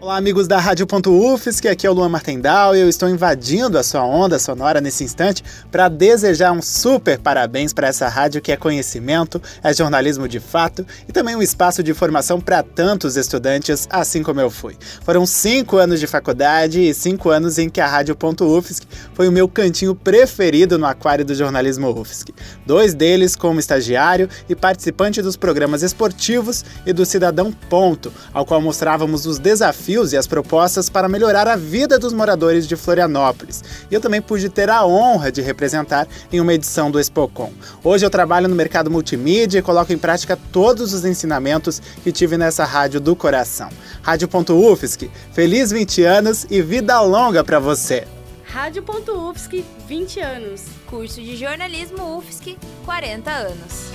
Olá, amigos da Rádio.UFSC, aqui é o Luan Martendal e eu estou invadindo a sua onda sonora nesse instante para desejar um super parabéns para essa rádio que é conhecimento, é jornalismo de fato e também um espaço de formação para tantos estudantes, assim como eu fui. Foram cinco anos de faculdade e cinco anos em que a Rádio.UFSC foi o meu cantinho preferido no aquário do jornalismo UFSC. Dois deles como estagiário e participante dos programas esportivos e do Cidadão Ponto, ao qual mostrávamos os desafios desafios e as propostas para melhorar a vida dos moradores de Florianópolis. E eu também pude ter a honra de representar em uma edição do Expocom. Hoje eu trabalho no mercado multimídia e coloco em prática todos os ensinamentos que tive nessa rádio do coração. Rádio.UFSC, feliz 20 anos e vida longa para você! Rádio.UFSC, 20 anos. Curso de jornalismo UFSC, 40 anos.